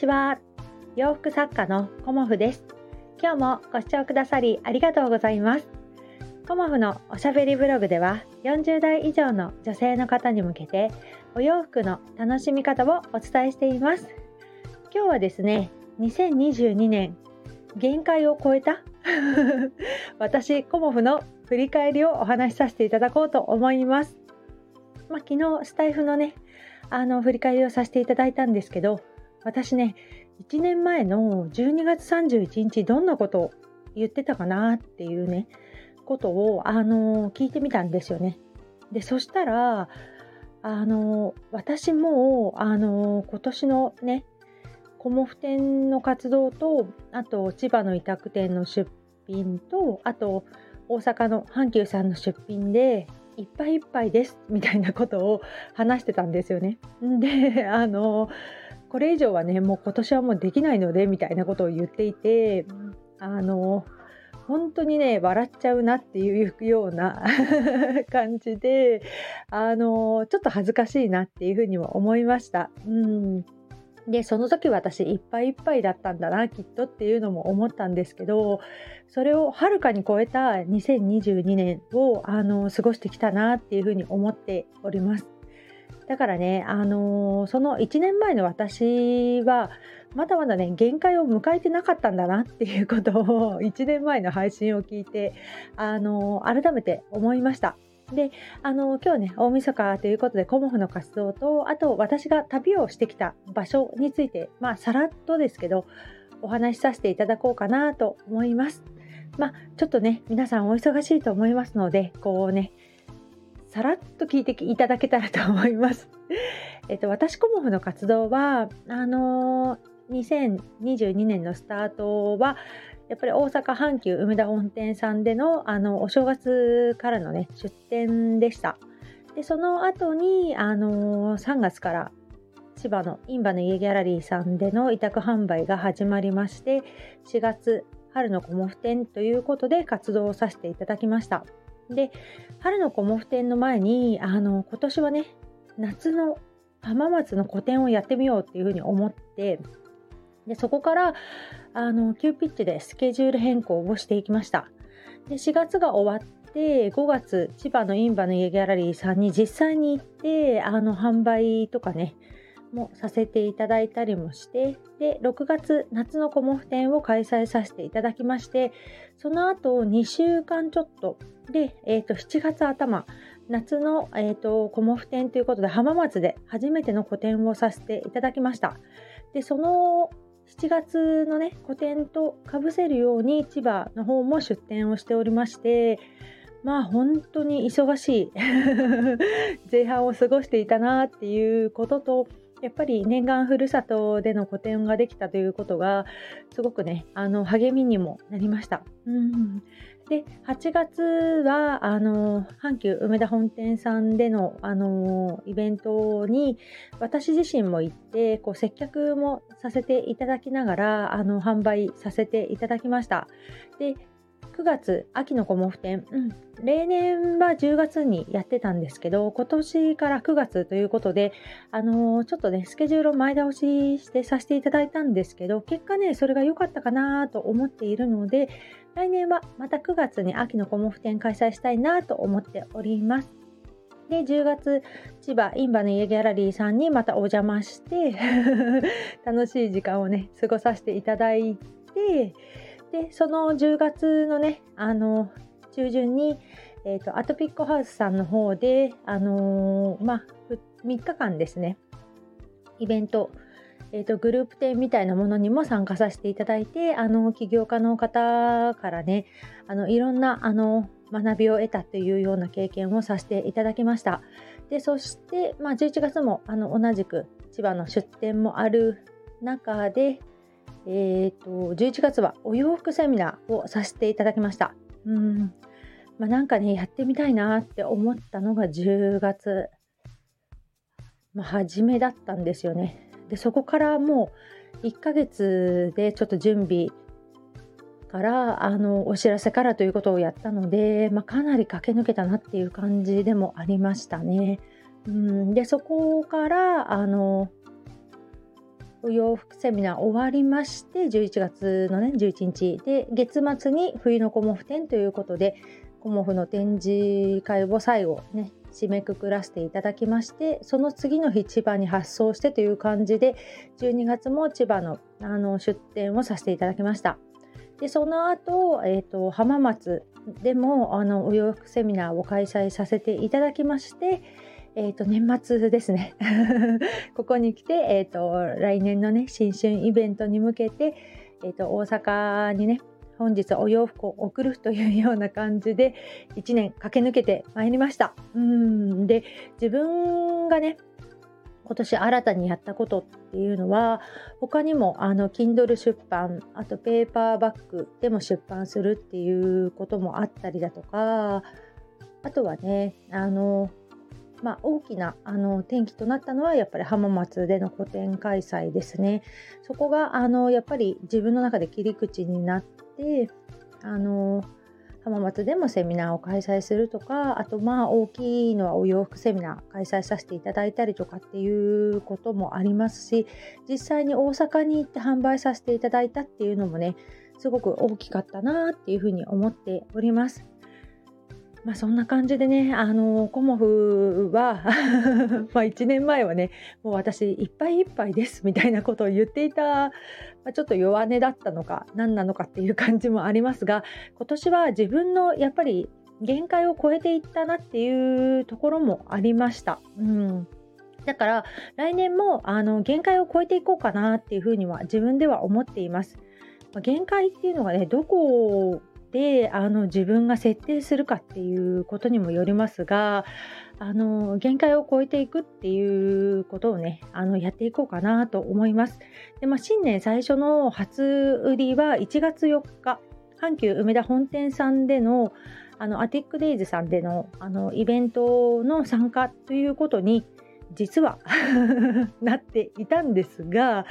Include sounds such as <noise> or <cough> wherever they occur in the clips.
ちは。洋服作家のコモフです。今日もご視聴くださりありがとうございます。コモフのおしゃべりブログでは40代以上の女性の方に向けてお洋服の楽しみ方をお伝えしています。今日はですね2022年限界を超えた？<laughs> 私コモフの振り返りをお話しさせていただこうと思います。まあ、昨日スタイフのねあの振り返りをさせていただいたんですけど私ね1年前の12月31日どんなことを言ってたかなっていうねことをあの聞いてみたんですよね。でそしたらあの私もあの今年のねコモフ店の活動とあと千葉の委託店の出品とあと大阪の阪急さんの出品でいっぱいいっぱいですみたいなことを話してたんですよね。であのこれ以上はねもう今年はもうできないのでみたいなことを言っていてあの本当にね笑っちゃうなっていうような <laughs> 感じであのちょっと恥ずかしいなっていうふうにも思いました。うんでその時私いっぱいいっぱいだったんだなきっとっていうのも思ったんですけどそれをはるかに超えた2022年をあの過ごしてきたなっていうふうに思っております。だからね、あのー、その1年前の私はまだまだね限界を迎えてなかったんだなっていうことを <laughs> 1年前の配信を聞いて、あのー、改めて思いました。で、あの、今日ね、大晦日ということで、コモフの活動と、あと私が旅をしてきた場所について、まあ、さらっとですけど、お話しさせていただこうかなと思います。まあ、ちょっとね、皆さんお忙しいと思いますので、こうね、さらっと聞いていただけたらと思います。<laughs> えっと、私コモフの活動は、あのー、2022年のスタートは、やっぱり大阪阪急梅田本店さんでのあのお正月からのね出店でした。でその後にあのー3月から千葉のインバの家ギャラリーさんでの委託販売が始まりまして4月春のコモフ展ということで活動をさせていただきました。で春のコモフ展の前にあの今年はね夏の浜松の個展をやってみようっていうふうに思ってでそこからあの急ピッチでスケジュール変更をしていきました。で4月が終わって5月千葉のインバの家ギャラリーさんに実際に行ってあの販売とかねもさせていただいたりもしてで6月夏のコモフ展を開催させていただきましてその後2週間ちょっとで、えー、と7月頭夏の、えーとコモフ展ということで浜松で初めての個展をさせていただきました。でその7月のね個展とかぶせるように千葉の方も出店をしておりましてまあ本当に忙しい <laughs> 前半を過ごしていたなっていうこととやっぱり念願ふるさとでの個展ができたということがすごくねあの励みにもなりました。うんで8月はあの阪急梅田本店さんでのあのイベントに私自身も行ってこう接客もさせていただきながらあの販売させていただきました。で9月秋のコモフ展、うん、例年は10月にやってたんですけど今年から9月ということであのー、ちょっとねスケジュールを前倒ししてさせていただいたんですけど結果ねそれが良かったかなと思っているので来年はまた9月に秋のコモフ展開催したいなと思っております。で10月千葉インバの家ギャラリーさんにまたお邪魔して <laughs> 楽しい時間をね過ごさせていただいてでその10月のねあの中旬に、えーと、アトピックハウスさんの方であのー、まあ3日間ですねイベントえーと、グループ展みたいなものにも参加させていただいてあの起業家の方からねあのいろんなあの学びを得たというような経験をさせていただきました。でそして、まあ、11月もあの同じく千葉の出店もある中で、えーと、11月はお洋服セミナーをさせていただきました。うん。まあ、なんかねやってみたいなって思ったのが10月、まあ、初めだったんですよね。でそこからもう1ヶ月でちょっと準備からあのお知らせからということをやったので、まあ、かなり駆け抜けたなっていう感じでもありましたね。うん。でそこからあのお洋服セミナー終わりまして11月のね11日で月末に冬のコモフ展ということでコモフの展示会を最後ね締めくくらせていただきましてその次の日千葉に発送してという感じで12月も千葉のあの出店をさせていただきました。でその後、えーと、浜松でもあのお洋服セミナーを開催させていただきましてえーと、年末ですね <laughs> ここに来て、えーと、来年のね新春イベントに向けて、えーと大阪にね本日お洋服を送るというような感じで1年駆け抜けてまいりました。うんで自分がね今年新たにやったことっていうのは他にもあの Kindle 出版あとペーパーバッグでも出版するっていうこともあったりだとかあとはねあのまあ、大きなあの転機となったのはやっぱり浜松での個展開催ですね。そこがあのやっぱり自分の中で切り口になってあの浜松でもセミナーを開催するとかあとまあ大きいのはお洋服セミナー開催させていただいたりとかっていうこともありますし実際に大阪に行って販売させていただいたっていうのもねすごく大きかったなっていうふうに思っております。まあ、そんな感じでね、あのコモフは <laughs> ま1年前はね、もう私いっぱいいっぱいですみたいなことを言っていた、まあ、ちょっと弱音だったのか何なのかっていう感じもありますが、今年は自分のやっぱり限界を超えていったなっていうところもありました。うんだから来年もあの限界を超えていこうかなっていうふうには自分では思っています。限界っていうのがねどこであの自分が設定するかっていうことにもよりますがあの限界を超えていくっていうことをねあのやっていこうかなと思います。でまあ、新年最初の初売りは1月4日阪急梅田本店さんでのあのアティックデイズさんでのあのイベントの参加ということに実は <laughs> なっていたんですが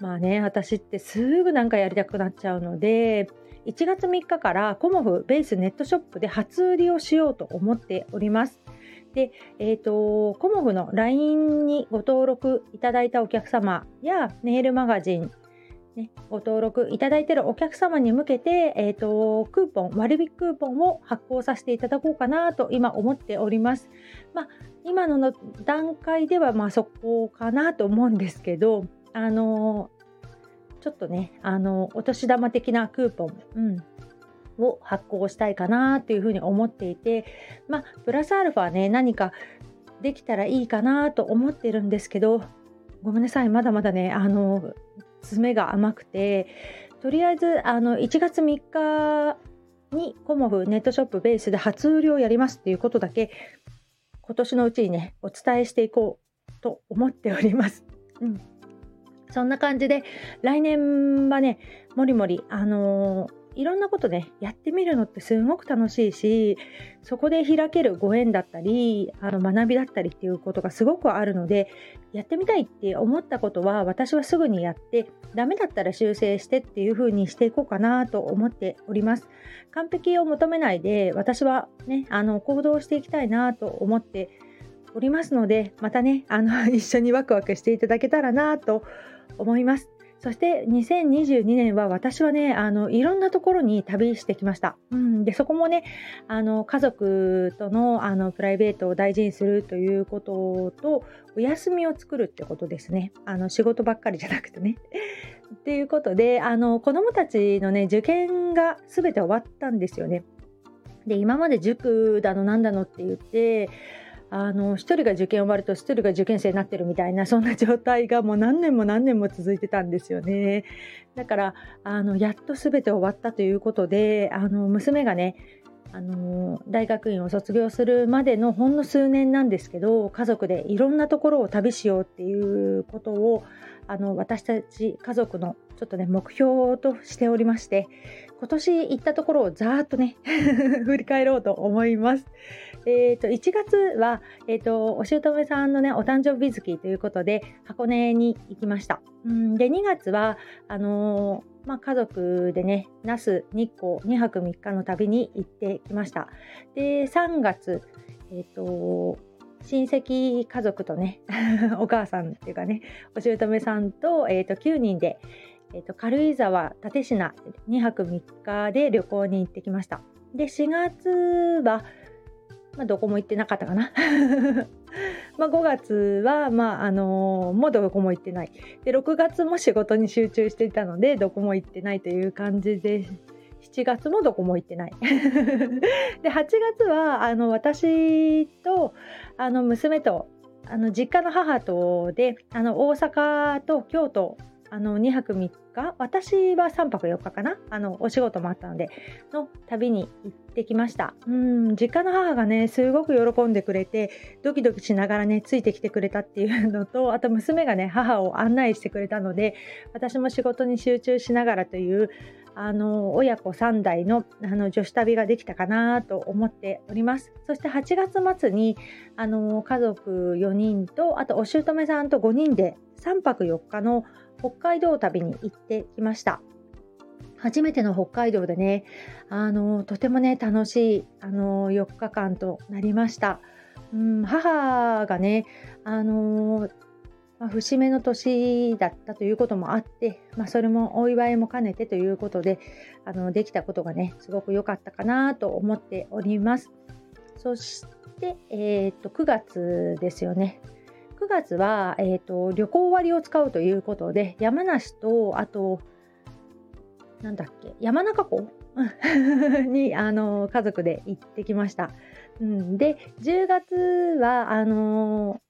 まあね私ってすぐなんかやりたくなっちゃうので1月3日からコモフベースネットショップで初売りをしようと思っております。で、えーと、コモフの LINE にご登録いただいたお客様やメールマガジン、ね、ご登録いただいているお客様に向けて、えーと、クーポン割引クーポンを発行させていただこうかなと今思っております。まあ、今の段階ではまあそこかなと思うんですけど、あのちょっとね、あの、お年玉的なクーポン、うん、を発行したいかなっていうふうに思っていて、まあ、プラスアルファね、何かできたらいいかなと思ってるんですけど、ごめんなさい、まだまだね、あの、爪が甘くて、とりあえず、あの、1月3日にコモフネットショップベースで初売りをやりますっていうことだけ、今年のうちにね、お伝えしていこうと思っております。うんそんな感じで来年はねもりもりあのー、いろんなことねやってみるのってすごく楽しいしそこで開けるご縁だったりあの学びだったりっていうことがすごくあるのでやってみたいって思ったことは私はすぐにやってダメだったら修正してっていう風にしていこうかなと思っております。完璧を求めないで私はねあの行動していきたいなと思っておりますのでまたねあの <laughs> 一緒にワクワクしていただけたらなと思います。そして2022年は私はねあのいろんなところに旅してきました。うん、でそこもねあの家族とのあのプライベートを大事にするということとお休みを作るってことですね。あの仕事ばっかりじゃなくてね。<laughs> っていうことであの子どもたちのね受験が全て終わったんですよね。で今まで塾だのなんだのって言ってあの1人が受験終わると1人が受験生になってるみたいなそんな状態がもう何年も何年も続いてたんですよねだからあのやっと全て終わったということであの娘がねあの大学院を卒業するまでのほんの数年なんですけど家族でいろんなところを旅しようっていうことをあの私たち家族のちょっとね目標としておりまして今年行ったところをざーっとね <laughs> 振り返ろうと思います。えーと、1月は、えーと、お姑さんのねお誕生日月ということで箱根に行きました。うんで2月はあのー、まあ、家族でね那須日光2泊3日の旅に行ってきました。で3月、えーと親戚家族とね <laughs> お母さんっていうかねお姑さんと,、えー、と9人で、えー、と軽井沢蓼科2泊3日で旅行に行ってきましたで4月は、まあ、どこも行ってなかったかな。<laughs> まあ5月は、まああのー、もうどこも行ってない。で6月も仕事に集中していたのでどこも行ってないという感じで7月もどこも行ってない。<laughs> で8月はあの私とあの娘とあの実家の母とであの大阪と京都あの2泊3日？私は3泊4日かな？あのお仕事もあったのでの旅に行ってきました。うん実家の母がねすごく喜んでくれてドキドキしながらねついてきてくれたっていうのとあと娘がね母を案内してくれたので私も仕事に集中しながらというあの親子3代のあの女子旅ができたかなと思っております。そして8月末にあの家族4人とあとお姑さんと5人で3泊4日の北海道旅に行ってきました。初めての北海道でねあのとてもね楽しいあの4日間となりました、うん、母がねあのまあ、節目の年だったということもあって、まあ、それもお祝いも兼ねてということであのできたことがねすごく良かったかなと思っております。そして、えー、と9月ですよね。9月は、えーと、旅行割を使うということで山梨とあとなんだっけ山中湖？<laughs> にあの家族で行ってきました。うん、で10月はあの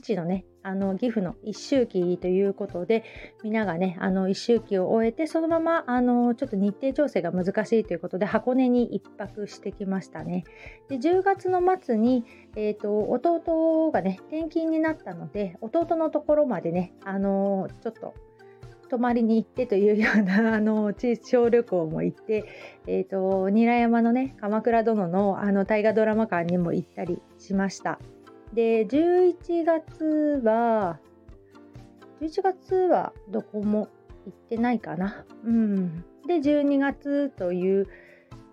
父のねあの岐阜の一周忌ということで皆がねあの一周忌を終えてそのままあのちょっと日程調整が難しいということで箱根に1泊してきましたね。で10月の末に、えーと、弟がね転勤になったので弟のところまでねあのちょっと泊まりに行ってというような <laughs> あの小旅行も行って、えーと、韮山のね鎌倉殿のあの大河ドラマ館にも行ったりしました。で、11月は、11月はどこも行ってないかな。うん。で、12月という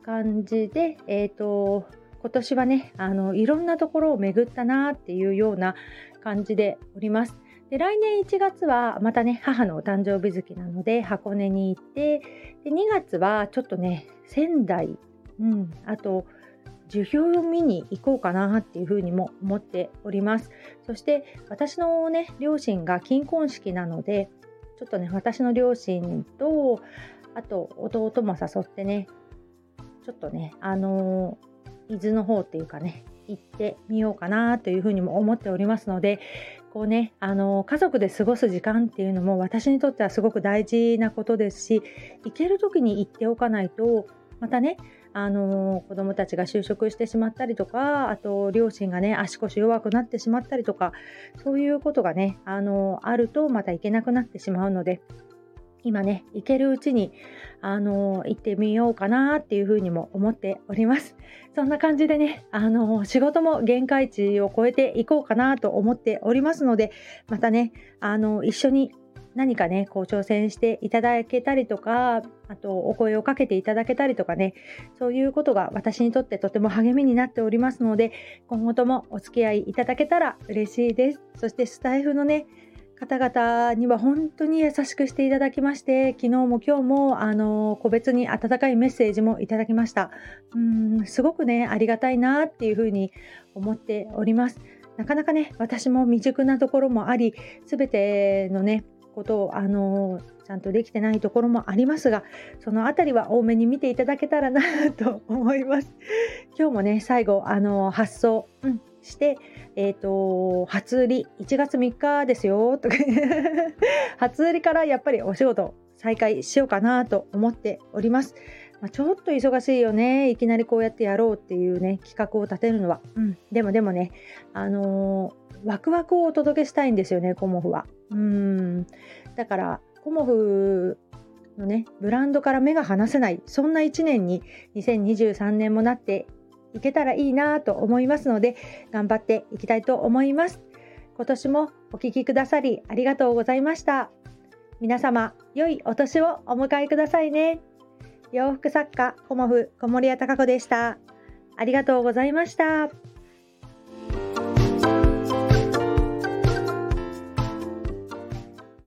感じで、えっ、ー、と、今年はね、あの、いろんなところを巡ったなっていうような感じでおります。で来年1月はまたね母のお誕生日月なので箱根に行ってで2月はちょっとね仙台、うん、あと樹氷を見に行こうかなっていうふうにも思っております。そして私のね、両親が金婚式なので、ちょっとね、私の両親と、あと弟も誘ってね、ちょっとね、あのー、伊豆の方っていうかね、行ってみようかなというふうにも思っておりますので、こうね、あの家族で過ごす時間っていうのも私にとってはすごく大事なことですし、行ける時に行っておかないと、またね、あの子供たちが就職してしまったりとかあと両親がね足腰弱くなってしまったりとかそういうことがねあのあるとまた行けなくなってしまうので今ね行けるうちにあの行ってみようかなっていうふうにも思っております。そんな感じでねあの仕事も限界値を超えていこうかなと思っておりますのでまたねあの一緒に何かね、こう挑戦していただけたりとか、あとお声をかけていただけたりとかね、そういうことが私にとってとても励みになっておりますので、今後ともお付き合いいただけたら嬉しいです。そしてスタイフのね、方々には本当に優しくしていただきまして、昨日も今日もあの個別に温かいメッセージもいただきました。うんすごくね、ありがたいなっていうふうに思っております。なかなかね、私も未熟なところもあり、すべてのね、ことを、あのちゃんとできてないところもありますがその辺りは多めに見ていただけたらなと思います。今日もね最後、あの発送、うん、して、えーと、初売り1月3日ですよとか <laughs> 初売りからやっぱりお仕事再開しようかなと思っております。まあ、ちょっと忙しいよねいきなりこうやってやろうっていうね企画を立てるのは、うん、でもでもねあのーワクワクをお届けしたいんですよねコモフは。うんだからコモフのねブランドから目が離せないそんな1年に2023年もなっていけたらいいなと思いますので頑張っていきたいと思います。今年もお聴きくださりありがとうございました。皆様良いお年をお迎えくださいね。洋服作家コモフ小森屋隆子でした。ありがとうございました。